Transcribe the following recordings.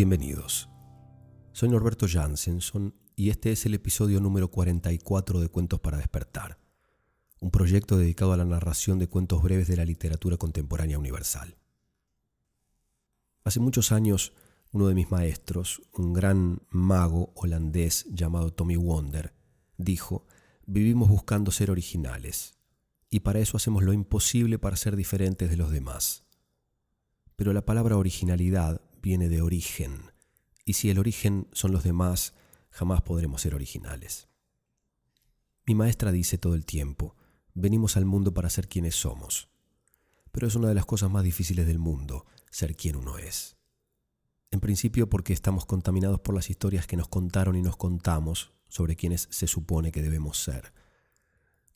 Bienvenidos. Soy Norberto Jansenson y este es el episodio número 44 de Cuentos para despertar, un proyecto dedicado a la narración de cuentos breves de la literatura contemporánea universal. Hace muchos años, uno de mis maestros, un gran mago holandés llamado Tommy Wonder, dijo, vivimos buscando ser originales, y para eso hacemos lo imposible para ser diferentes de los demás. Pero la palabra originalidad viene de origen, y si el origen son los demás, jamás podremos ser originales. Mi maestra dice todo el tiempo, venimos al mundo para ser quienes somos, pero es una de las cosas más difíciles del mundo, ser quien uno es. En principio porque estamos contaminados por las historias que nos contaron y nos contamos sobre quienes se supone que debemos ser.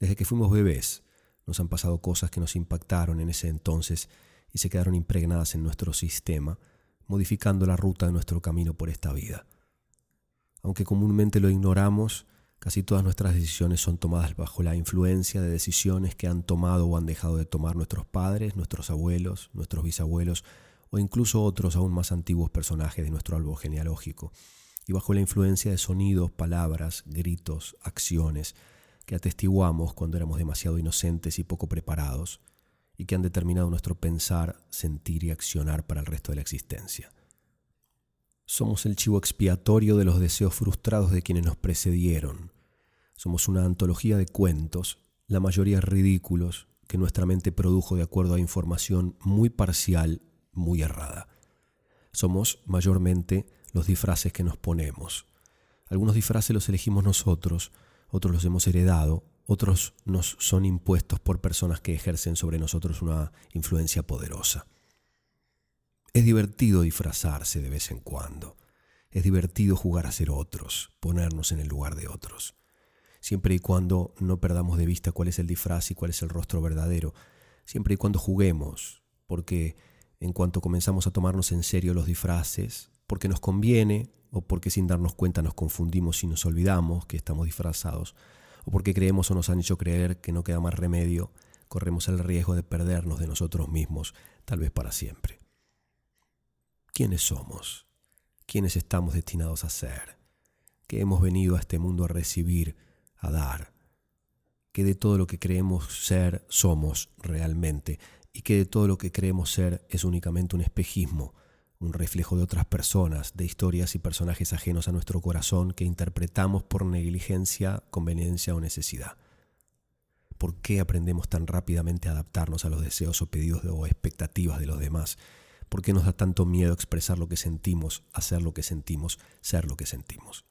Desde que fuimos bebés, nos han pasado cosas que nos impactaron en ese entonces y se quedaron impregnadas en nuestro sistema, modificando la ruta de nuestro camino por esta vida. Aunque comúnmente lo ignoramos, casi todas nuestras decisiones son tomadas bajo la influencia de decisiones que han tomado o han dejado de tomar nuestros padres, nuestros abuelos, nuestros bisabuelos o incluso otros aún más antiguos personajes de nuestro árbol genealógico, y bajo la influencia de sonidos, palabras, gritos, acciones que atestiguamos cuando éramos demasiado inocentes y poco preparados, y que han determinado nuestro pensar, sentir y accionar para el resto de la existencia. Somos el chivo expiatorio de los deseos frustrados de quienes nos precedieron. Somos una antología de cuentos, la mayoría ridículos, que nuestra mente produjo de acuerdo a información muy parcial, muy errada. Somos mayormente los disfraces que nos ponemos. Algunos disfraces los elegimos nosotros, otros los hemos heredado, otros nos son impuestos por personas que ejercen sobre nosotros una influencia poderosa. Es divertido disfrazarse de vez en cuando. Es divertido jugar a ser otros, ponernos en el lugar de otros. Siempre y cuando no perdamos de vista cuál es el disfraz y cuál es el rostro verdadero. Siempre y cuando juguemos, porque en cuanto comenzamos a tomarnos en serio los disfraces, porque nos conviene o porque sin darnos cuenta nos confundimos y nos olvidamos que estamos disfrazados, o porque creemos o nos han hecho creer que no queda más remedio, corremos el riesgo de perdernos de nosotros mismos, tal vez para siempre. ¿Quiénes somos? ¿Quiénes estamos destinados a ser? ¿Qué hemos venido a este mundo a recibir, a dar? ¿Qué de todo lo que creemos ser somos realmente? ¿Y qué de todo lo que creemos ser es únicamente un espejismo? Un reflejo de otras personas, de historias y personajes ajenos a nuestro corazón que interpretamos por negligencia, conveniencia o necesidad. ¿Por qué aprendemos tan rápidamente a adaptarnos a los deseos o pedidos o expectativas de los demás? ¿Por qué nos da tanto miedo expresar lo que sentimos, hacer lo que sentimos, ser lo que sentimos?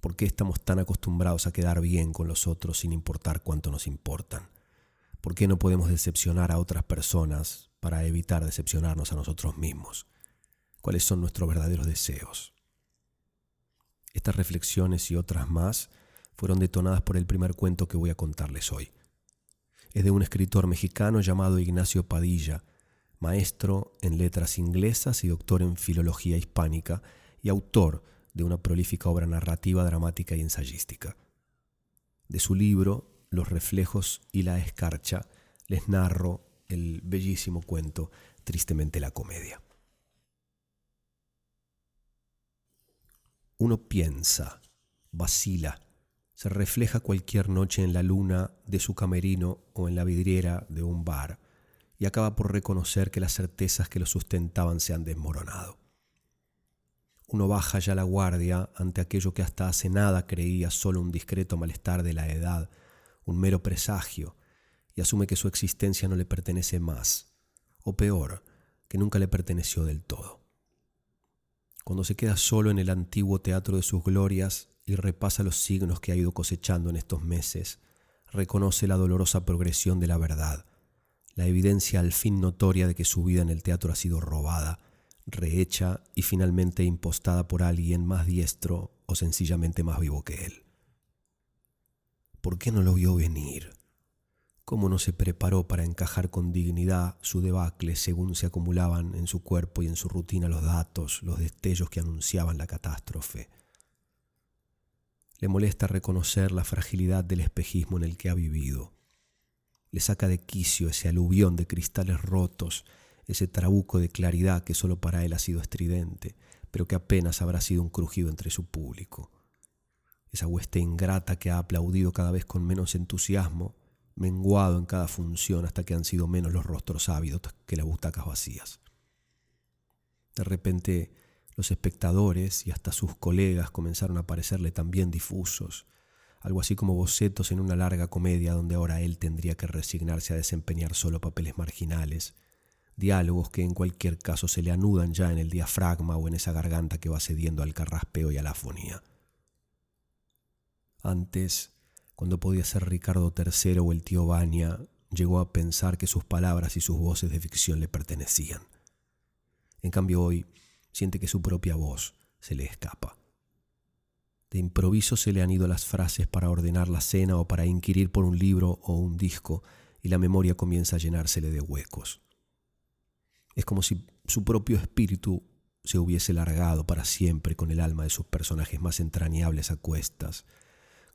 ¿Por qué estamos tan acostumbrados a quedar bien con los otros sin importar cuánto nos importan? ¿Por qué no podemos decepcionar a otras personas para evitar decepcionarnos a nosotros mismos? Cuáles son nuestros verdaderos deseos. Estas reflexiones y otras más fueron detonadas por el primer cuento que voy a contarles hoy. Es de un escritor mexicano llamado Ignacio Padilla, maestro en letras inglesas y doctor en filología hispánica y autor de una prolífica obra narrativa, dramática y ensayística. De su libro, Los reflejos y la escarcha, les narro el bellísimo cuento Tristemente la comedia. Uno piensa, vacila, se refleja cualquier noche en la luna de su camerino o en la vidriera de un bar y acaba por reconocer que las certezas que lo sustentaban se han desmoronado. Uno baja ya la guardia ante aquello que hasta hace nada creía solo un discreto malestar de la edad, un mero presagio, y asume que su existencia no le pertenece más, o peor, que nunca le perteneció del todo cuando se queda solo en el antiguo teatro de sus glorias y repasa los signos que ha ido cosechando en estos meses, reconoce la dolorosa progresión de la verdad, la evidencia al fin notoria de que su vida en el teatro ha sido robada, rehecha y finalmente impostada por alguien más diestro o sencillamente más vivo que él. ¿Por qué no lo vio venir? Cómo no se preparó para encajar con dignidad su debacle según se acumulaban en su cuerpo y en su rutina los datos, los destellos que anunciaban la catástrofe. Le molesta reconocer la fragilidad del espejismo en el que ha vivido. Le saca de quicio ese aluvión de cristales rotos, ese trabuco de claridad que solo para él ha sido estridente, pero que apenas habrá sido un crujido entre su público. Esa hueste ingrata que ha aplaudido cada vez con menos entusiasmo, menguado en cada función hasta que han sido menos los rostros ávidos que las butacas vacías. De repente, los espectadores y hasta sus colegas comenzaron a parecerle también difusos, algo así como bocetos en una larga comedia donde ahora él tendría que resignarse a desempeñar solo papeles marginales, diálogos que en cualquier caso se le anudan ya en el diafragma o en esa garganta que va cediendo al carraspeo y a la afonía. Antes, cuando podía ser Ricardo III o el tío Baña, llegó a pensar que sus palabras y sus voces de ficción le pertenecían. En cambio hoy siente que su propia voz se le escapa. De improviso se le han ido las frases para ordenar la cena o para inquirir por un libro o un disco y la memoria comienza a llenársele de huecos. Es como si su propio espíritu se hubiese largado para siempre con el alma de sus personajes más entrañables a cuestas,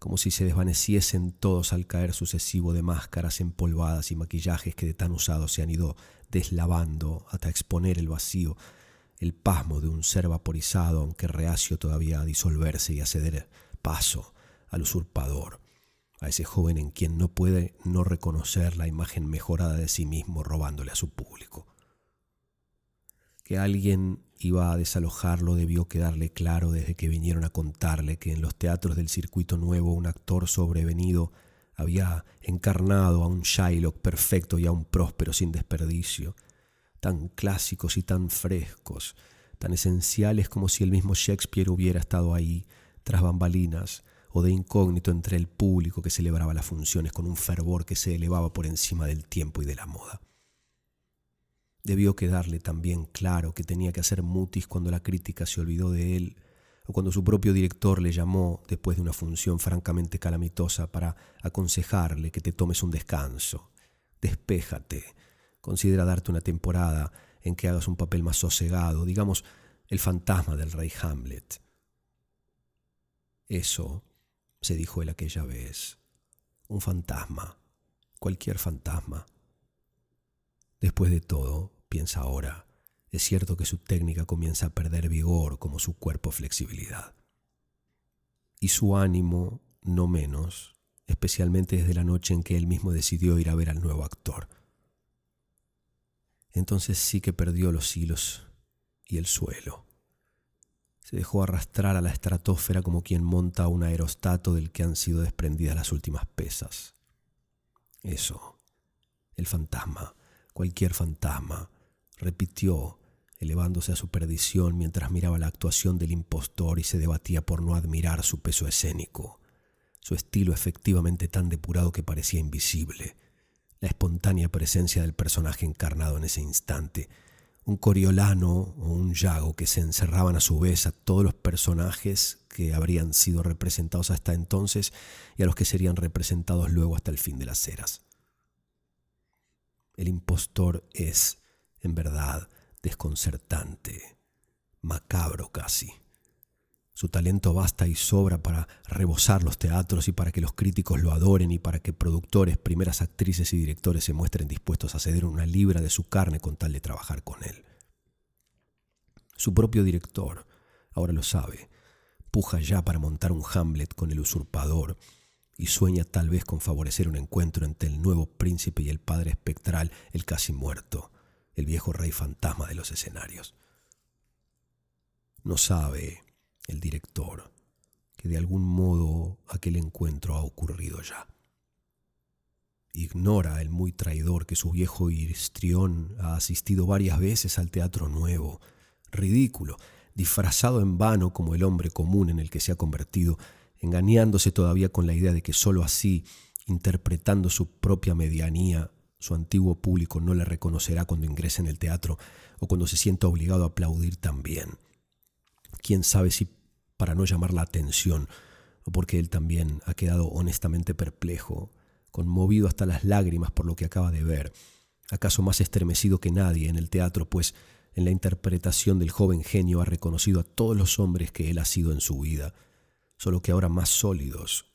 como si se desvaneciesen todos al caer sucesivo de máscaras empolvadas y maquillajes que de tan usados se han ido deslavando hasta exponer el vacío el pasmo de un ser vaporizado, aunque reacio todavía a disolverse y a ceder paso al usurpador, a ese joven en quien no puede no reconocer la imagen mejorada de sí mismo robándole a su público. Que alguien iba a desalojarlo debió quedarle claro desde que vinieron a contarle que en los teatros del circuito nuevo un actor sobrevenido había encarnado a un Shylock perfecto y a un próspero sin desperdicio, tan clásicos y tan frescos, tan esenciales como si el mismo Shakespeare hubiera estado ahí, tras bambalinas, o de incógnito entre el público que celebraba las funciones con un fervor que se elevaba por encima del tiempo y de la moda. Debió quedarle también claro que tenía que hacer mutis cuando la crítica se olvidó de él, o cuando su propio director le llamó, después de una función francamente calamitosa, para aconsejarle que te tomes un descanso. Despéjate, Considera darte una temporada en que hagas un papel más sosegado, digamos, el fantasma del rey Hamlet. Eso, se dijo él aquella vez, un fantasma, cualquier fantasma. Después de todo, piensa ahora, es cierto que su técnica comienza a perder vigor como su cuerpo flexibilidad. Y su ánimo, no menos, especialmente desde la noche en que él mismo decidió ir a ver al nuevo actor entonces sí que perdió los hilos y el suelo. Se dejó arrastrar a la estratosfera como quien monta un aerostato del que han sido desprendidas las últimas pesas. Eso, el fantasma, cualquier fantasma, repitió, elevándose a su perdición mientras miraba la actuación del impostor y se debatía por no admirar su peso escénico, su estilo efectivamente tan depurado que parecía invisible, la espontánea presencia del personaje encarnado en ese instante, un coriolano o un yago que se encerraban a su vez a todos los personajes que habrían sido representados hasta entonces y a los que serían representados luego hasta el fin de las eras. El impostor es, en verdad, desconcertante, macabro casi. Su talento basta y sobra para rebosar los teatros y para que los críticos lo adoren y para que productores, primeras actrices y directores se muestren dispuestos a ceder una libra de su carne con tal de trabajar con él. Su propio director, ahora lo sabe, puja ya para montar un Hamlet con el usurpador y sueña tal vez con favorecer un encuentro entre el nuevo príncipe y el padre espectral, el casi muerto, el viejo rey fantasma de los escenarios. No sabe el director, que de algún modo aquel encuentro ha ocurrido ya. Ignora el muy traidor que su viejo histrión ha asistido varias veces al teatro nuevo, ridículo, disfrazado en vano como el hombre común en el que se ha convertido, engañándose todavía con la idea de que sólo así, interpretando su propia medianía, su antiguo público no le reconocerá cuando ingrese en el teatro o cuando se sienta obligado a aplaudir también. Quién sabe si para no llamar la atención, o porque él también ha quedado honestamente perplejo, conmovido hasta las lágrimas por lo que acaba de ver, acaso más estremecido que nadie en el teatro, pues en la interpretación del joven genio ha reconocido a todos los hombres que él ha sido en su vida, solo que ahora más sólidos,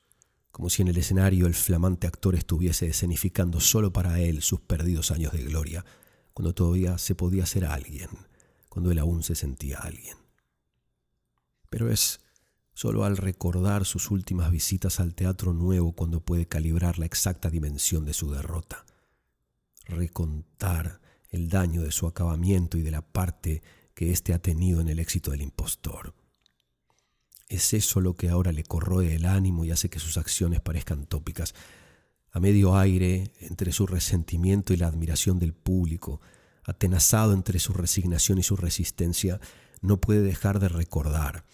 como si en el escenario el flamante actor estuviese escenificando solo para él sus perdidos años de gloria, cuando todavía se podía ser alguien, cuando él aún se sentía alguien. pero es solo al recordar sus últimas visitas al teatro nuevo cuando puede calibrar la exacta dimensión de su derrota. Recontar el daño de su acabamiento y de la parte que éste ha tenido en el éxito del impostor. Es eso lo que ahora le corroe el ánimo y hace que sus acciones parezcan tópicas. A medio aire, entre su resentimiento y la admiración del público, atenazado entre su resignación y su resistencia, no puede dejar de recordar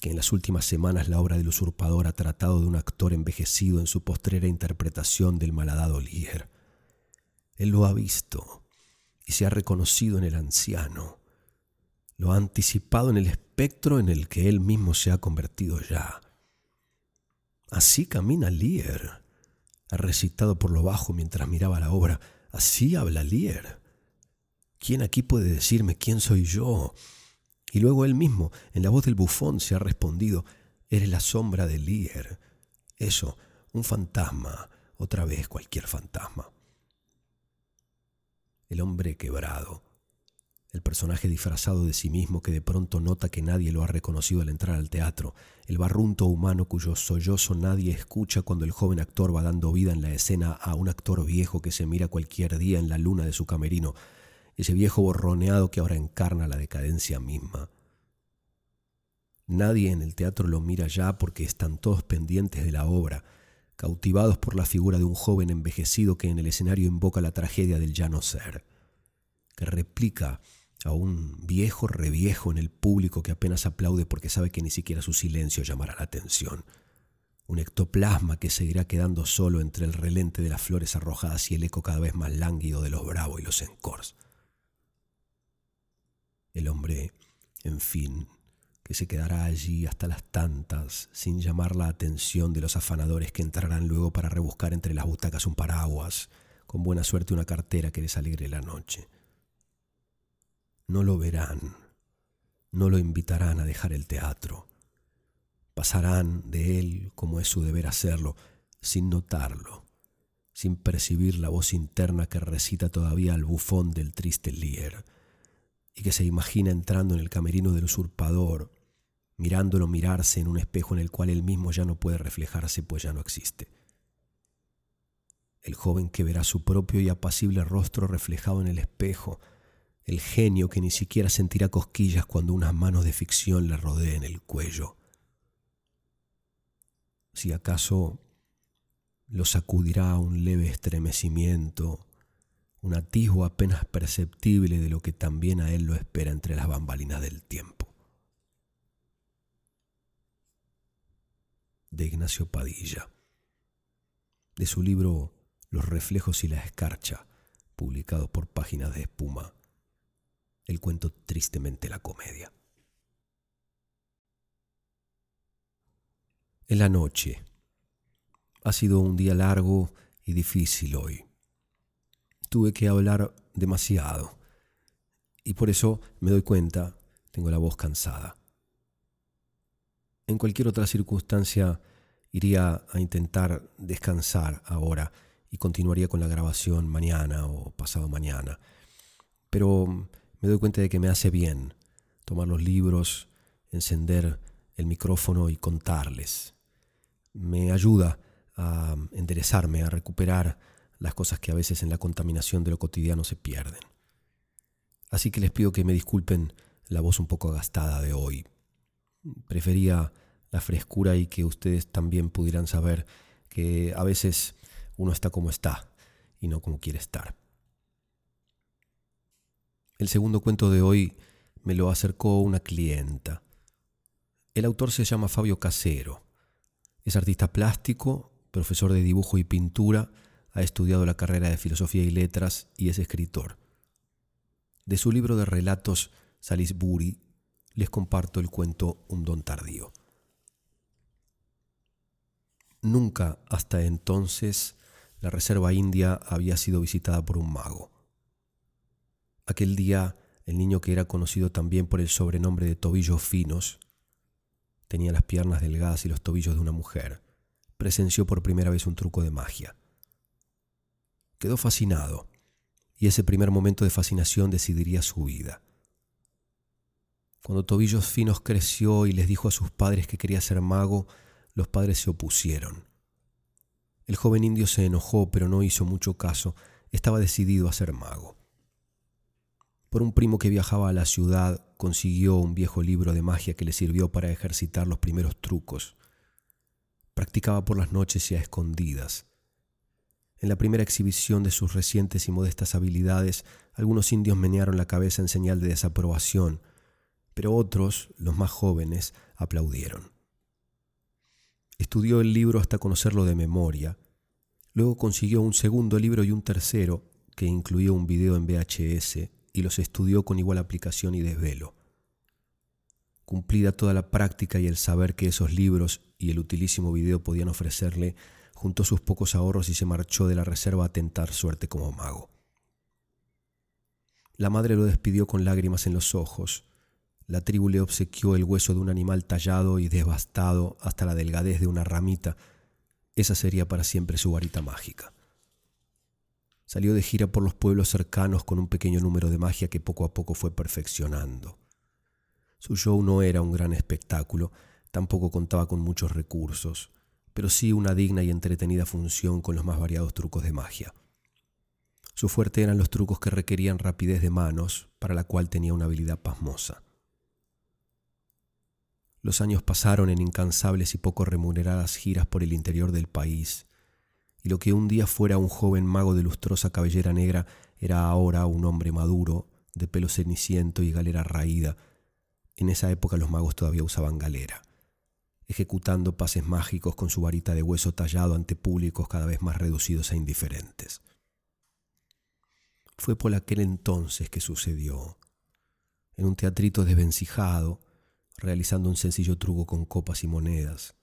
que en las últimas semanas la obra del usurpador ha tratado de un actor envejecido en su postrera interpretación del malhadado líder. Él lo ha visto y se ha reconocido en el anciano. Lo ha anticipado en el espectro en el que él mismo se ha convertido ya. Así camina Lear, ha recitado por lo bajo mientras miraba la obra. Así habla Lear. ¿Quién aquí puede decirme quién soy yo? Y luego él mismo, en la voz del bufón, se ha respondido, eres la sombra de Lear. Eso, un fantasma, otra vez cualquier fantasma. El hombre quebrado, el personaje disfrazado de sí mismo que de pronto nota que nadie lo ha reconocido al entrar al teatro, el barrunto humano cuyo sollozo nadie escucha cuando el joven actor va dando vida en la escena a un actor viejo que se mira cualquier día en la luna de su camerino, ese viejo borroneado que ahora encarna la decadencia misma. Nadie en el teatro lo mira ya porque están todos pendientes de la obra, cautivados por la figura de un joven envejecido que en el escenario invoca la tragedia del ya no ser, que replica a un viejo reviejo en el público que apenas aplaude porque sabe que ni siquiera su silencio llamará la atención. Un ectoplasma que seguirá quedando solo entre el relente de las flores arrojadas y el eco cada vez más lánguido de los bravos y los encors. El hombre, en fin, que se quedará allí hasta las tantas, sin llamar la atención de los afanadores que entrarán luego para rebuscar entre las butacas un paraguas, con buena suerte una cartera que les alegre la noche no lo verán, no lo invitarán a dejar el teatro. Pasarán de él, como es su deber hacerlo, sin notarlo, sin percibir la voz interna que recita todavía al bufón del triste Lier, y que se imagina entrando en el camerino del usurpador, mirándolo mirarse en un espejo en el cual él mismo ya no puede reflejarse, pues ya no existe. El joven que verá su propio y apacible rostro reflejado en el espejo, el genio que ni siquiera sentirá cosquillas cuando unas manos de ficción le rodeen el cuello. Si acaso lo sacudirá un leve estremecimiento, un atisbo apenas perceptible de lo que también a él lo espera entre las bambalinas del tiempo. De Ignacio Padilla, de su libro Los reflejos y la escarcha, publicado por Páginas de Espuma, el cuento tristemente la comedia. En la noche. Ha sido un día largo y difícil hoy. Tuve que hablar demasiado y por eso me doy cuenta, tengo la voz cansada. En cualquier otra circunstancia iría a intentar descansar ahora y continuaría con la grabación mañana o pasado mañana. Pero me doy cuenta de que me hace bien tomar los libros, encender el micrófono y contarles. Me ayuda a enderezarme, a recuperar las cosas que a veces en la contaminación de lo cotidiano se pierden. Así que les pido que me disculpen la voz un poco gastada de hoy. Prefería la frescura y que ustedes también pudieran saber que a veces uno está como está y no como quiere estar. El segundo cuento de hoy me lo acercó una clienta. El autor se llama Fabio Casero. Es artista plástico, profesor de dibujo y pintura, ha estudiado la carrera de filosofía y letras y es escritor. De su libro de relatos Salisbury les comparto el cuento Un don tardío. Nunca hasta entonces la Reserva India había sido visitada por un mago. Aquel día, el niño que era conocido también por el sobrenombre de tobillos finos, tenía las piernas delgadas y los tobillos de una mujer, presenció por primera vez un truco de magia. Quedó fascinado, y ese primer momento de fascinación decidiría su vida. Cuando Tobillos Finos creció y les dijo a sus padres que quería ser mago, los padres se opusieron. El joven indio se enojó, pero no hizo mucho caso. Estaba decidido a ser mago. Por un primo que viajaba a la ciudad, consiguió un viejo libro de magia que le sirvió para ejercitar los primeros trucos. Practicaba por las noches y a escondidas. En la primera exhibición de sus recientes y modestas habilidades, algunos indios menearon la cabeza en señal de desaprobación, pero otros, los más jóvenes, aplaudieron. Estudió el libro hasta conocerlo de memoria. Luego consiguió un segundo libro y un tercero, que incluía un video en VHS, y los estudió con igual aplicación y desvelo. Cumplida toda la práctica y el saber que esos libros y el utilísimo video podían ofrecerle, juntó sus pocos ahorros y se marchó de la reserva a tentar suerte como mago. La madre lo despidió con lágrimas en los ojos. La tribu le obsequió el hueso de un animal tallado y devastado hasta la delgadez de una ramita. Esa sería para siempre su varita mágica. Salió de gira por los pueblos cercanos con un pequeño número de magia que poco a poco fue perfeccionando. Su show no era un gran espectáculo, tampoco contaba con muchos recursos pero sí una digna y entretenida función con los más variados trucos de magia. Su fuerte eran los trucos que requerían rapidez de manos, para la cual tenía una habilidad pasmosa. Los años pasaron en incansables y poco remuneradas giras por el interior del país, y lo que un día fuera un joven mago de lustrosa cabellera negra era ahora un hombre maduro, de pelo ceniciento y galera raída. En esa época los magos todavía usaban galera ejecutando pases mágicos con su varita de hueso tallado ante públicos cada vez más reducidos e indiferentes. Fue por aquel entonces que sucedió, en un teatrito desvencijado, realizando un sencillo truco con copas y monedas.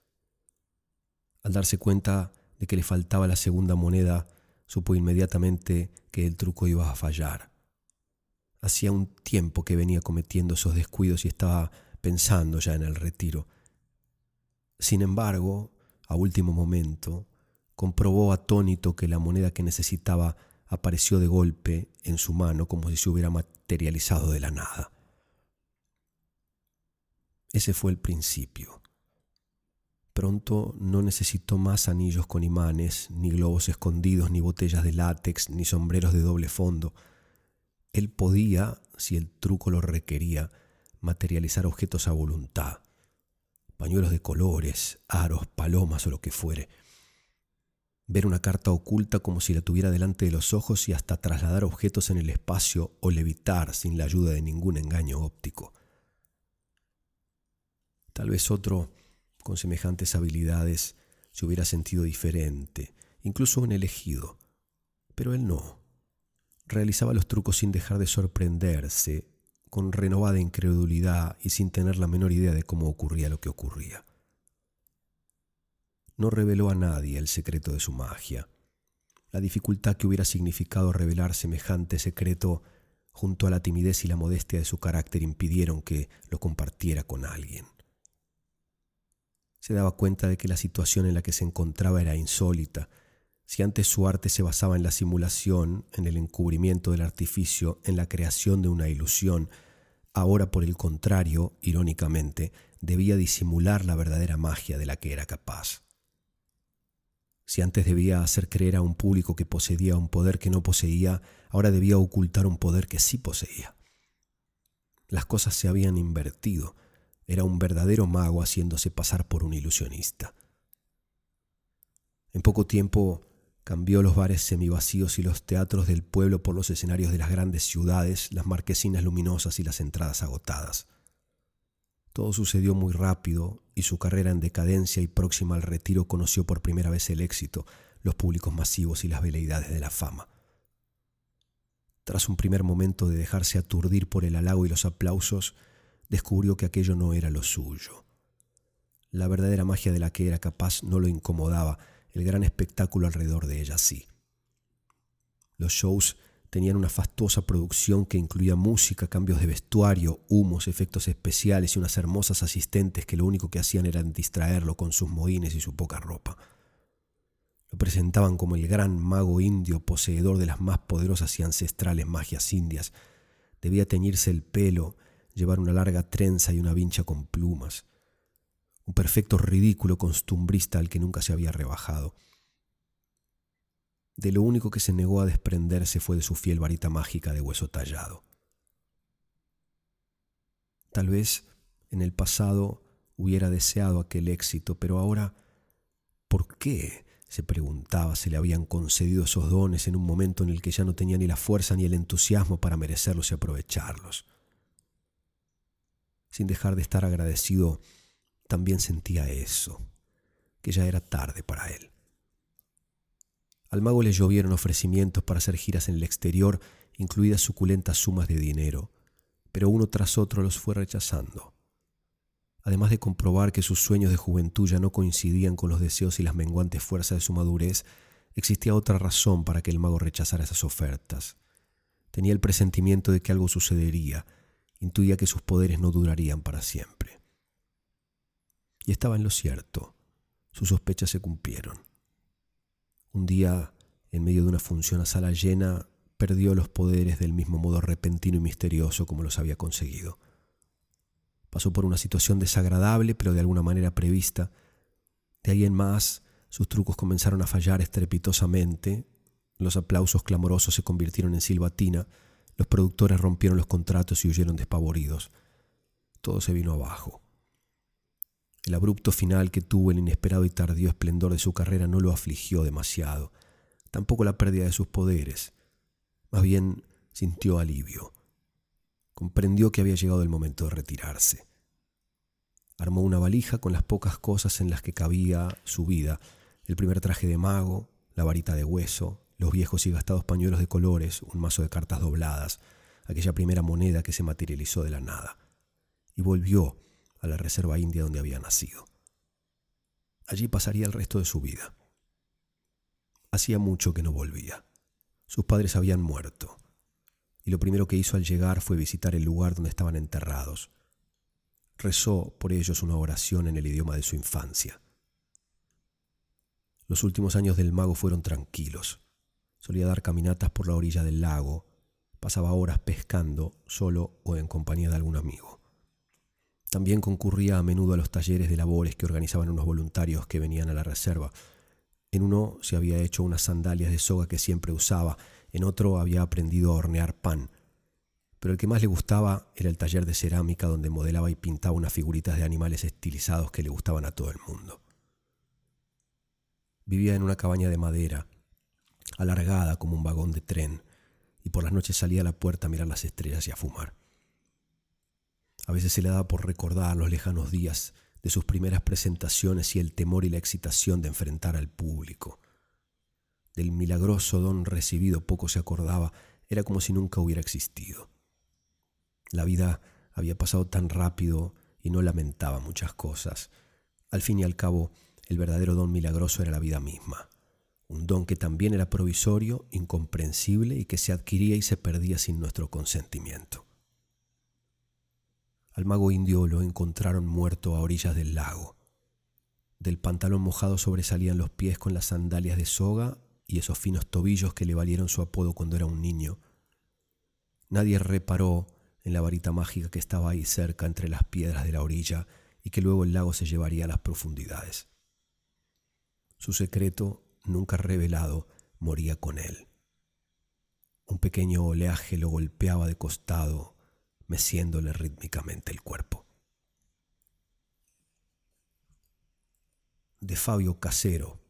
Al darse cuenta de que le faltaba la segunda moneda, supo inmediatamente que el truco iba a fallar. Hacía un tiempo que venía cometiendo esos descuidos y estaba pensando ya en el retiro sin embargo, a último momento, comprobó atónito que la moneda que necesitaba apareció de golpe en su mano como si se hubiera materializado de la nada. Ese fue el principio. Pronto no necesitó más anillos con imanes, ni globos escondidos, ni botellas de látex, ni sombreros de doble fondo. Él podía, si el truco lo requería, materializar objetos a voluntad pañuelos de colores, aros, palomas o lo que fuere. Ver una carta oculta como si la tuviera delante de los ojos y hasta trasladar objetos en el espacio o levitar sin la ayuda de ningún engaño óptico. Tal vez otro, con semejantes habilidades, se hubiera sentido diferente, incluso un elegido, pero él no. Realizaba los trucos sin dejar de sorprenderse con renovada incredulidad y sin tener la menor idea de cómo ocurría lo que ocurría. No reveló a nadie el secreto de su magia. La dificultad que hubiera significado revelar semejante secreto junto a la timidez y la modestia de su carácter impidieron que lo compartiera con alguien. Se daba cuenta de que la situación en la que se encontraba era insólita si antes su arte se basaba en la simulación, en el encubrimiento del artificio, en la creación de una ilusión, ahora por el contrario, irónicamente, debía disimular la verdadera magia de la que era capaz. Si antes debía hacer creer a un público que poseía un poder que no poseía, ahora debía ocultar un poder que sí poseía. Las cosas se habían invertido. Era un verdadero mago haciéndose pasar por un ilusionista. En poco tiempo Cambió los bares semivacíos y los teatros del pueblo por los escenarios de las grandes ciudades, las marquesinas luminosas y las entradas agotadas. Todo sucedió muy rápido y su carrera en decadencia y próxima al retiro conoció por primera vez el éxito, los públicos masivos y las veleidades de la fama. Tras un primer momento de dejarse aturdir por el halago y los aplausos, descubrió que aquello no era lo suyo. La verdadera magia de la que era capaz no lo incomodaba, el gran espectáculo alrededor de ella sí. Los shows tenían una fastuosa producción que incluía música, cambios de vestuario, humos, efectos especiales y unas hermosas asistentes que lo único que hacían era distraerlo con sus mohines y su poca ropa. Lo presentaban como el gran mago indio poseedor de las más poderosas y ancestrales magias indias. Debía teñirse el pelo, llevar una larga trenza y una vincha con plumas. Un perfecto ridículo costumbrista al que nunca se había rebajado. De lo único que se negó a desprenderse fue de su fiel varita mágica de hueso tallado. Tal vez en el pasado hubiera deseado aquel éxito, pero ahora, ¿por qué? se preguntaba, se le habían concedido esos dones en un momento en el que ya no tenía ni la fuerza ni el entusiasmo para merecerlos y aprovecharlos. Sin dejar de estar agradecido, también sentía eso, que ya era tarde para él. Al mago le llovieron ofrecimientos para hacer giras en el exterior, incluidas suculentas sumas de dinero, pero uno tras otro los fue rechazando además de comprobar que sus sueños de juventud ya no coincidían con los deseos y las menguantes fuerzas de su madurez, existía otra razón para que el mago rechazara esas ofertas. Tenía el presentimiento de que algo sucedería, intuía que sus poderes no durarían para siempre. Y estaba en lo cierto, sus sospechas se cumplieron. Un día, en medio de una función a sala llena, perdió los poderes del mismo modo repentino y misterioso como los había conseguido. Pasó por una situación desagradable, pero de alguna manera prevista. De ahí en más, sus trucos comenzaron a fallar estrepitosamente, los aplausos clamorosos se convirtieron en silbatina, los productores rompieron los contratos y huyeron despavoridos. Todo se vino abajo. El abrupto final que tuvo el inesperado y tardío esplendor de su carrera no lo afligió demasiado, tampoco la pérdida de sus poderes. Más bien sintió alivio comprendió que había llegado el momento de retirarse. Armó una valija con las pocas cosas en las que cabía su vida, el primer traje de mago, la varita de hueso, los viejos y gastados pañuelos de colores, un mazo de cartas dobladas, aquella primera moneda que se materializó de la nada, y volvió a la reserva india donde había nacido. Allí pasaría el resto de su vida. Hacía mucho que no volvía. Sus padres habían muerto y lo primero que hizo al llegar fue visitar el lugar donde estaban enterrados. Rezó por ellos una oración en el idioma de su infancia. Los últimos años del mago fueron tranquilos. Solía dar caminatas por la orilla del lago, pasaba horas pescando, solo o en compañía de algún amigo. También concurría a menudo a los talleres de labores que organizaban unos voluntarios que venían a la reserva. En uno se había hecho unas sandalias de soga que siempre usaba en otro había aprendido a hornear pan, pero el que más le gustaba era el taller de cerámica donde modelaba y pintaba unas figuritas de animales estilizados que le gustaban a todo el mundo. Vivía en una cabaña de madera, alargada como un vagón de tren, y por las noches salía a la puerta a mirar las estrellas y a fumar. A veces se le daba por recordar los lejanos días de sus primeras presentaciones y el temor y la excitación de enfrentar al público del milagroso don recibido poco se acordaba, era como si nunca hubiera existido. La vida había pasado tan rápido y no lamentaba muchas cosas. Al fin y al cabo, el verdadero don milagroso era la vida misma, un don que también era provisorio, incomprensible y que se adquiría y se perdía sin nuestro consentimiento. Al mago indio lo encontraron muerto a orillas del lago. Del pantalón mojado sobresalían los pies con las sandalias de soga y esos finos tobillos que le valieron su apodo cuando era un niño. Nadie reparó en la varita mágica que estaba ahí cerca entre las piedras de la orilla y que luego el lago se llevaría a las profundidades. Su secreto, nunca revelado, moría con él. Un pequeño oleaje lo golpeaba de costado, meciéndole rítmicamente el cuerpo. De Fabio Casero,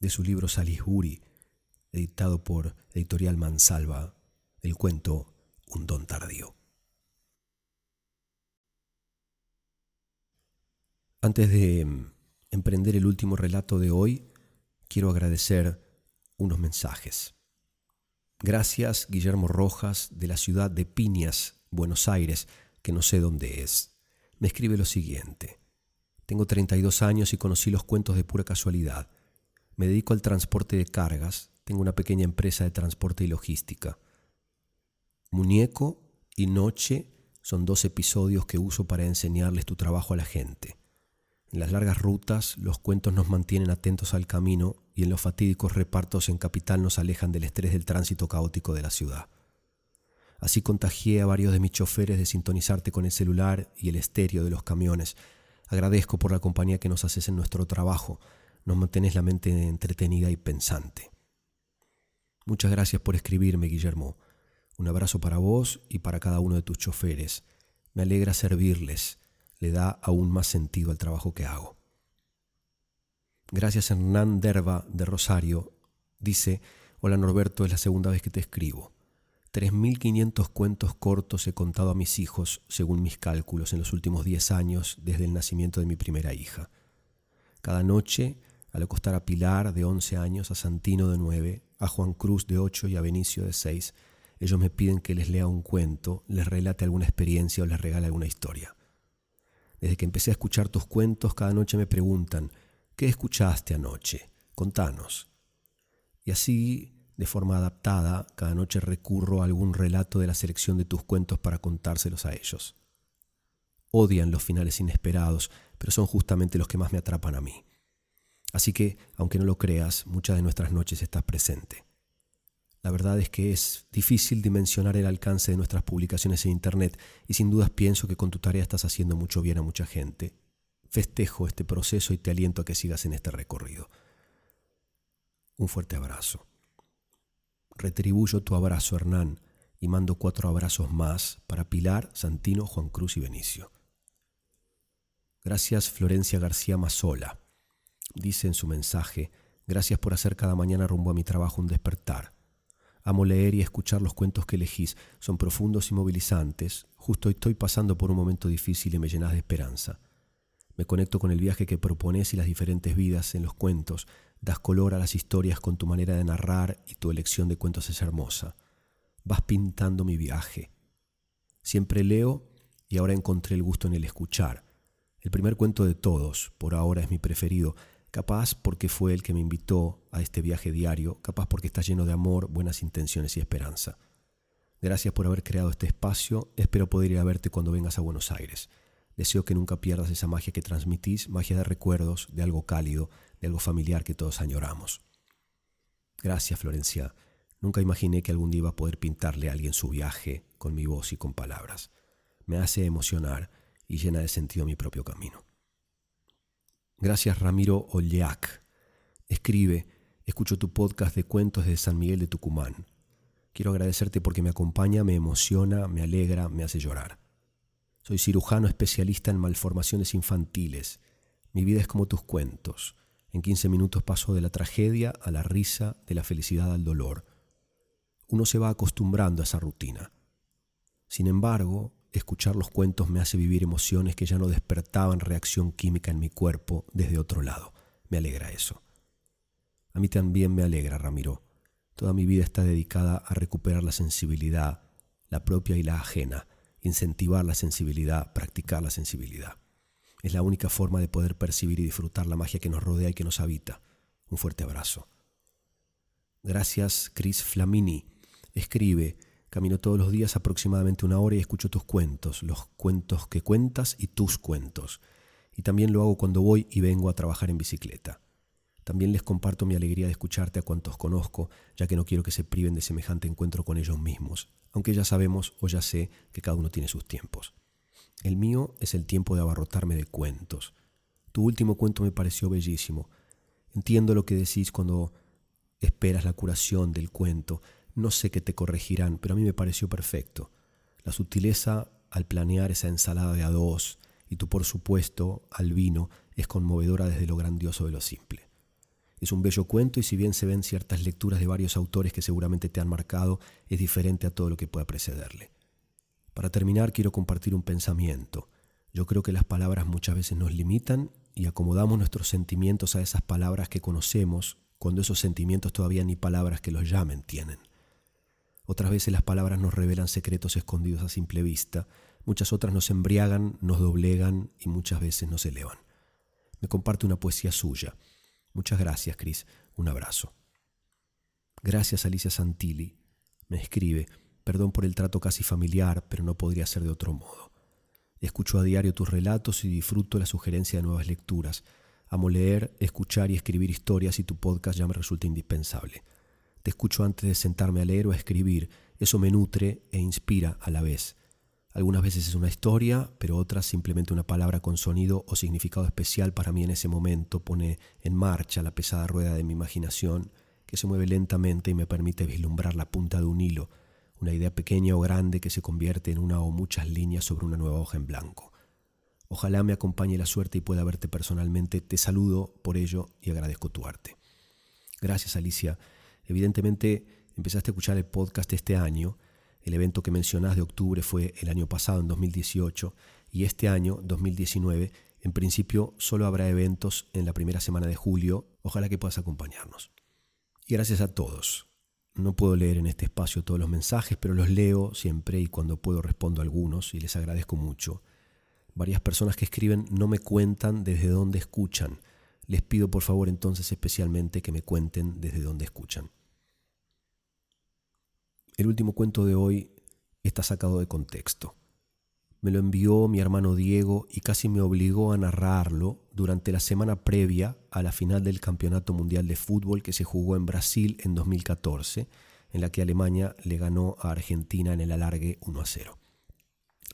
de su libro Salisbury, editado por Editorial Mansalva, el cuento Un don tardío. Antes de mm, emprender el último relato de hoy, quiero agradecer unos mensajes. Gracias, Guillermo Rojas, de la ciudad de Piñas, Buenos Aires, que no sé dónde es. Me escribe lo siguiente. Tengo 32 años y conocí los cuentos de pura casualidad. Me dedico al transporte de cargas, tengo una pequeña empresa de transporte y logística. Muñeco y Noche son dos episodios que uso para enseñarles tu trabajo a la gente. En las largas rutas los cuentos nos mantienen atentos al camino y en los fatídicos repartos en capital nos alejan del estrés del tránsito caótico de la ciudad. Así contagié a varios de mis choferes de sintonizarte con el celular y el estéreo de los camiones. Agradezco por la compañía que nos haces en nuestro trabajo. Nos mantenés la mente entretenida y pensante. Muchas gracias por escribirme, Guillermo. Un abrazo para vos y para cada uno de tus choferes. Me alegra servirles. Le da aún más sentido al trabajo que hago. Gracias Hernán Derba de Rosario. Dice, hola Norberto, es la segunda vez que te escribo. 3.500 cuentos cortos he contado a mis hijos, según mis cálculos, en los últimos 10 años desde el nacimiento de mi primera hija. Cada noche, al acostar a Pilar, de 11 años, a Santino, de 9, a Juan Cruz, de 8 y a Benicio, de 6, ellos me piden que les lea un cuento, les relate alguna experiencia o les regale alguna historia. Desde que empecé a escuchar tus cuentos, cada noche me preguntan, ¿qué escuchaste anoche? Contanos. Y así de forma adaptada, cada noche recurro a algún relato de la selección de tus cuentos para contárselos a ellos. Odian los finales inesperados, pero son justamente los que más me atrapan a mí. Así que, aunque no lo creas, muchas de nuestras noches estás presente. La verdad es que es difícil dimensionar el alcance de nuestras publicaciones en Internet y sin dudas pienso que con tu tarea estás haciendo mucho bien a mucha gente. Festejo este proceso y te aliento a que sigas en este recorrido. Un fuerte abrazo. Retribuyo tu abrazo, Hernán, y mando cuatro abrazos más para Pilar, Santino, Juan Cruz y Benicio. Gracias Florencia García Mazola. Dice en su mensaje, gracias por hacer cada mañana rumbo a mi trabajo un despertar. Amo leer y escuchar los cuentos que elegís, son profundos y movilizantes. Justo estoy pasando por un momento difícil y me llenas de esperanza. Me conecto con el viaje que propones y las diferentes vidas en los cuentos, Das color a las historias con tu manera de narrar y tu elección de cuentos es hermosa. Vas pintando mi viaje. Siempre leo y ahora encontré el gusto en el escuchar. El primer cuento de todos, por ahora es mi preferido, capaz porque fue el que me invitó a este viaje diario, capaz porque está lleno de amor, buenas intenciones y esperanza. Gracias por haber creado este espacio, espero poder ir a verte cuando vengas a Buenos Aires. Deseo que nunca pierdas esa magia que transmitís, magia de recuerdos, de algo cálido, de algo familiar que todos añoramos. Gracias, Florencia. Nunca imaginé que algún día iba a poder pintarle a alguien su viaje con mi voz y con palabras. Me hace emocionar y llena de sentido mi propio camino. Gracias, Ramiro Olleac. Escribe, escucho tu podcast de cuentos de San Miguel de Tucumán. Quiero agradecerte porque me acompaña, me emociona, me alegra, me hace llorar. Soy cirujano especialista en malformaciones infantiles. Mi vida es como tus cuentos. En 15 minutos paso de la tragedia a la risa, de la felicidad al dolor. Uno se va acostumbrando a esa rutina. Sin embargo, escuchar los cuentos me hace vivir emociones que ya no despertaban reacción química en mi cuerpo desde otro lado. Me alegra eso. A mí también me alegra, Ramiro. Toda mi vida está dedicada a recuperar la sensibilidad, la propia y la ajena, incentivar la sensibilidad, practicar la sensibilidad. Es la única forma de poder percibir y disfrutar la magia que nos rodea y que nos habita. Un fuerte abrazo. Gracias, Chris Flamini. Escribe, camino todos los días aproximadamente una hora y escucho tus cuentos, los cuentos que cuentas y tus cuentos. Y también lo hago cuando voy y vengo a trabajar en bicicleta. También les comparto mi alegría de escucharte a cuantos conozco, ya que no quiero que se priven de semejante encuentro con ellos mismos, aunque ya sabemos o ya sé que cada uno tiene sus tiempos. El mío es el tiempo de abarrotarme de cuentos. Tu último cuento me pareció bellísimo. Entiendo lo que decís cuando esperas la curación del cuento. No sé qué te corregirán, pero a mí me pareció perfecto. La sutileza al planear esa ensalada de a dos, y tú por supuesto al vino, es conmovedora desde lo grandioso de lo simple. Es un bello cuento y si bien se ven ciertas lecturas de varios autores que seguramente te han marcado, es diferente a todo lo que pueda precederle. Para terminar, quiero compartir un pensamiento. Yo creo que las palabras muchas veces nos limitan y acomodamos nuestros sentimientos a esas palabras que conocemos, cuando esos sentimientos todavía ni palabras que los llamen tienen. Otras veces las palabras nos revelan secretos escondidos a simple vista, muchas otras nos embriagan, nos doblegan y muchas veces nos elevan. Me comparte una poesía suya. Muchas gracias, Cris. Un abrazo. Gracias, Alicia Santilli. Me escribe, perdón por el trato casi familiar, pero no podría ser de otro modo. Escucho a diario tus relatos y disfruto la sugerencia de nuevas lecturas. Amo leer, escuchar y escribir historias y tu podcast ya me resulta indispensable. Te escucho antes de sentarme a leer o a escribir. Eso me nutre e inspira a la vez. Algunas veces es una historia, pero otras simplemente una palabra con sonido o significado especial para mí en ese momento pone en marcha la pesada rueda de mi imaginación que se mueve lentamente y me permite vislumbrar la punta de un hilo, una idea pequeña o grande que se convierte en una o muchas líneas sobre una nueva hoja en blanco. Ojalá me acompañe la suerte y pueda verte personalmente. Te saludo por ello y agradezco tu arte. Gracias Alicia. Evidentemente empezaste a escuchar el podcast este año el evento que mencionás de octubre fue el año pasado, en 2018, y este año, 2019, en principio solo habrá eventos en la primera semana de julio. Ojalá que puedas acompañarnos. Y gracias a todos. No puedo leer en este espacio todos los mensajes, pero los leo siempre y cuando puedo respondo a algunos y les agradezco mucho. Varias personas que escriben no me cuentan desde dónde escuchan. Les pido por favor entonces especialmente que me cuenten desde dónde escuchan. El último cuento de hoy está sacado de contexto. Me lo envió mi hermano Diego y casi me obligó a narrarlo durante la semana previa a la final del Campeonato Mundial de Fútbol que se jugó en Brasil en 2014, en la que Alemania le ganó a Argentina en el alargue 1 a 0.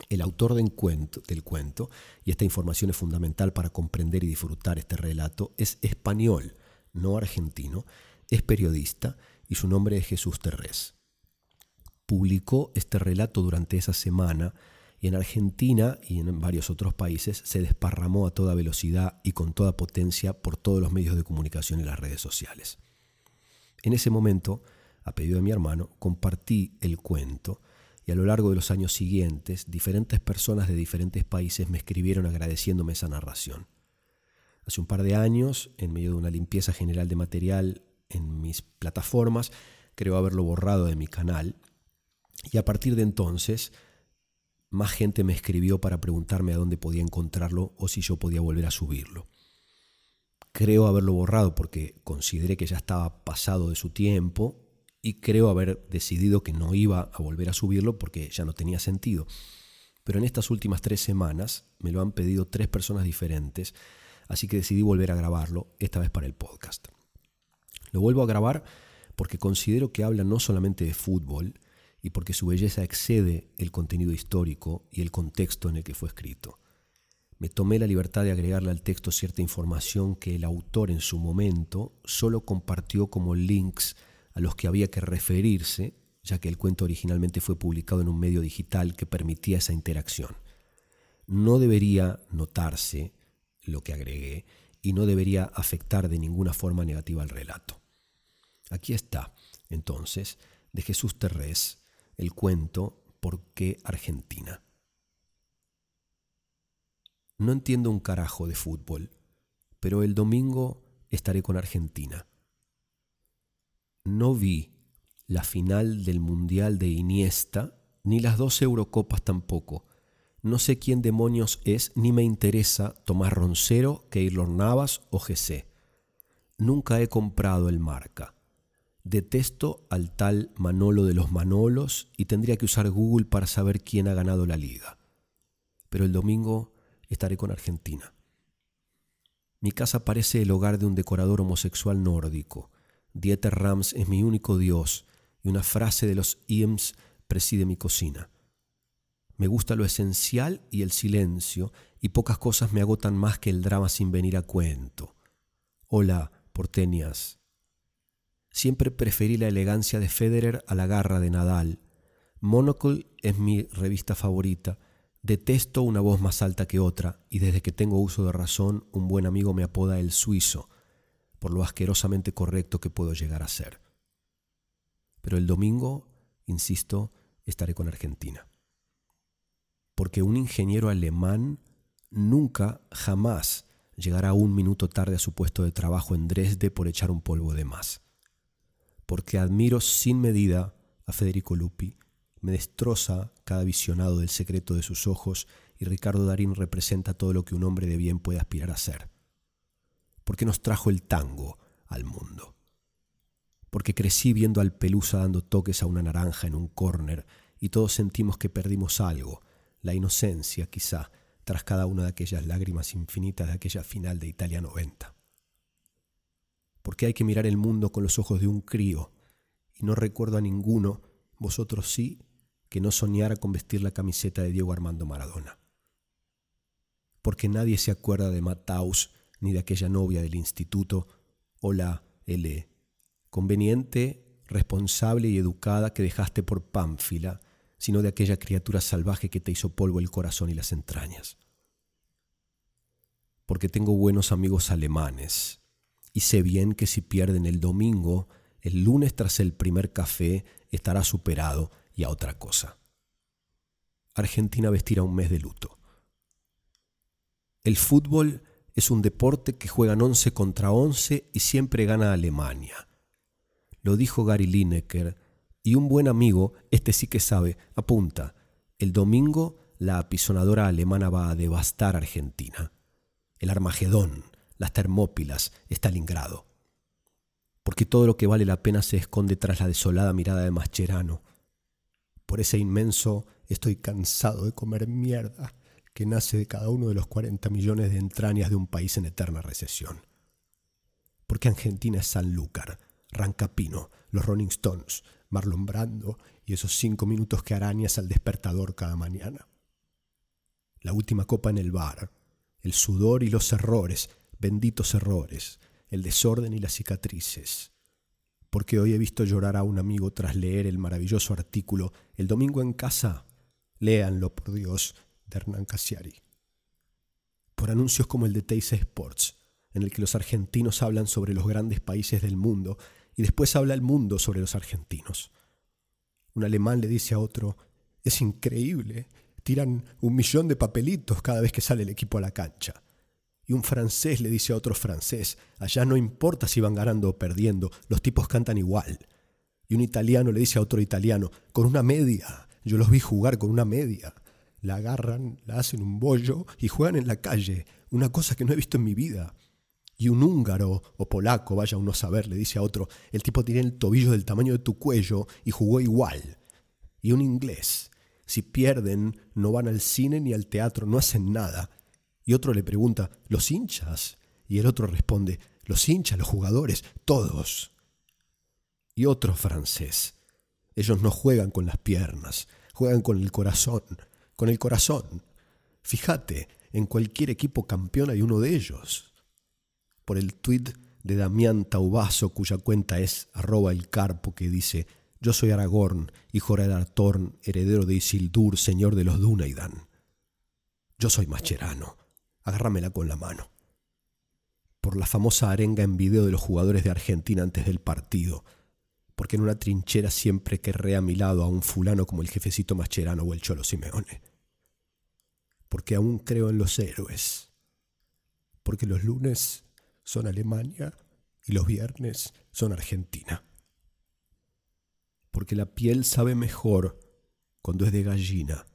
El autor del cuento, y esta información es fundamental para comprender y disfrutar este relato, es español, no argentino, es periodista y su nombre es Jesús Terrés publicó este relato durante esa semana y en Argentina y en varios otros países se desparramó a toda velocidad y con toda potencia por todos los medios de comunicación y las redes sociales. En ese momento, a pedido de mi hermano, compartí el cuento y a lo largo de los años siguientes diferentes personas de diferentes países me escribieron agradeciéndome esa narración. Hace un par de años, en medio de una limpieza general de material en mis plataformas, creo haberlo borrado de mi canal y a partir de entonces, más gente me escribió para preguntarme a dónde podía encontrarlo o si yo podía volver a subirlo. Creo haberlo borrado porque consideré que ya estaba pasado de su tiempo y creo haber decidido que no iba a volver a subirlo porque ya no tenía sentido. Pero en estas últimas tres semanas me lo han pedido tres personas diferentes, así que decidí volver a grabarlo, esta vez para el podcast. Lo vuelvo a grabar porque considero que habla no solamente de fútbol, y porque su belleza excede el contenido histórico y el contexto en el que fue escrito. Me tomé la libertad de agregarle al texto cierta información que el autor en su momento solo compartió como links a los que había que referirse, ya que el cuento originalmente fue publicado en un medio digital que permitía esa interacción. No debería notarse lo que agregué y no debería afectar de ninguna forma negativa al relato. Aquí está, entonces, de Jesús Terrés, el cuento ¿Por qué Argentina? No entiendo un carajo de fútbol, pero el domingo estaré con Argentina. No vi la final del Mundial de Iniesta, ni las dos Eurocopas tampoco. No sé quién demonios es, ni me interesa Tomás Roncero, Keylor Navas o GC. Nunca he comprado el marca. Detesto al tal Manolo de los Manolos y tendría que usar Google para saber quién ha ganado la liga. Pero el domingo estaré con Argentina. Mi casa parece el hogar de un decorador homosexual nórdico. Dieter Rams es mi único dios y una frase de los IEMS preside mi cocina. Me gusta lo esencial y el silencio, y pocas cosas me agotan más que el drama sin venir a cuento. Hola, porteñas. Siempre preferí la elegancia de Federer a la garra de Nadal. Monocle es mi revista favorita. Detesto una voz más alta que otra y desde que tengo uso de razón un buen amigo me apoda el suizo, por lo asquerosamente correcto que puedo llegar a ser. Pero el domingo, insisto, estaré con Argentina. Porque un ingeniero alemán nunca, jamás llegará un minuto tarde a su puesto de trabajo en Dresde por echar un polvo de más porque admiro sin medida a Federico Lupi, me destroza cada visionado del secreto de sus ojos y Ricardo Darín representa todo lo que un hombre de bien puede aspirar a ser. Porque nos trajo el tango al mundo. Porque crecí viendo al Pelusa dando toques a una naranja en un córner y todos sentimos que perdimos algo, la inocencia quizá, tras cada una de aquellas lágrimas infinitas de aquella final de Italia 90 porque hay que mirar el mundo con los ojos de un crío, y no recuerdo a ninguno vosotros sí, que no soñara con vestir la camiseta de Diego Armando Maradona. Porque nadie se acuerda de Mataus ni de aquella novia del instituto o la L. Conveniente, responsable y educada que dejaste por Pánfila, sino de aquella criatura salvaje que te hizo polvo el corazón y las entrañas. Porque tengo buenos amigos alemanes y sé bien que si pierden el domingo, el lunes tras el primer café estará superado y a otra cosa. Argentina vestirá un mes de luto. El fútbol es un deporte que juegan 11 contra 11 y siempre gana Alemania. Lo dijo Gary Lineker y un buen amigo, este sí que sabe, apunta, el domingo la apisonadora alemana va a devastar Argentina. El Armagedón, las Termópilas, Stalingrado. Porque todo lo que vale la pena se esconde tras la desolada mirada de Mascherano. Por ese inmenso estoy cansado de comer mierda que nace de cada uno de los 40 millones de entrañas de un país en eterna recesión. Porque Argentina es Sanlúcar, Rancapino, los Rolling Stones, Marlon Brando y esos cinco minutos que arañas al despertador cada mañana. La última copa en el bar, el sudor y los errores, benditos errores, el desorden y las cicatrices. Porque hoy he visto llorar a un amigo tras leer el maravilloso artículo El domingo en casa. Léanlo, por Dios, de Hernán Casiari. Por anuncios como el de Teis Sports, en el que los argentinos hablan sobre los grandes países del mundo y después habla el mundo sobre los argentinos. Un alemán le dice a otro, es increíble, tiran un millón de papelitos cada vez que sale el equipo a la cancha. Y un francés le dice a otro francés, allá no importa si van ganando o perdiendo, los tipos cantan igual. Y un italiano le dice a otro italiano, con una media, yo los vi jugar con una media. La agarran, la hacen un bollo y juegan en la calle, una cosa que no he visto en mi vida. Y un húngaro o polaco, vaya uno a saber, le dice a otro, el tipo tiene el tobillo del tamaño de tu cuello y jugó igual. Y un inglés, si pierden, no van al cine ni al teatro, no hacen nada. Y otro le pregunta, ¿los hinchas? Y el otro responde, los hinchas, los jugadores, todos. Y otro francés, ellos no juegan con las piernas, juegan con el corazón, con el corazón. Fíjate, en cualquier equipo campeón hay uno de ellos por el tuit de Damián Taubazo, cuya cuenta es arroba el carpo, que dice, yo soy Aragorn, hijo de Artorn, heredero de Isildur, señor de los Dunaidan. Yo soy Mascherano, agárramela con la mano. Por la famosa arenga en video de los jugadores de Argentina antes del partido, porque en una trinchera siempre querré a mi lado a un fulano como el jefecito Mascherano o el Cholo Simeone. Porque aún creo en los héroes. Porque los lunes son Alemania y los viernes son Argentina. Porque la piel sabe mejor cuando es de gallina,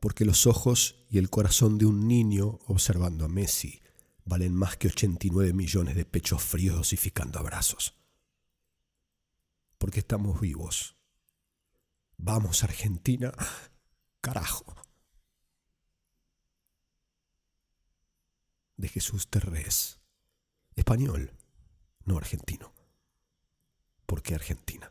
porque los ojos y el corazón de un niño observando a Messi valen más que 89 millones de pechos fríos dosificando abrazos. Porque estamos vivos. Vamos, Argentina. Carajo. De Jesús Terrés español, no argentino. ¿Por qué Argentina?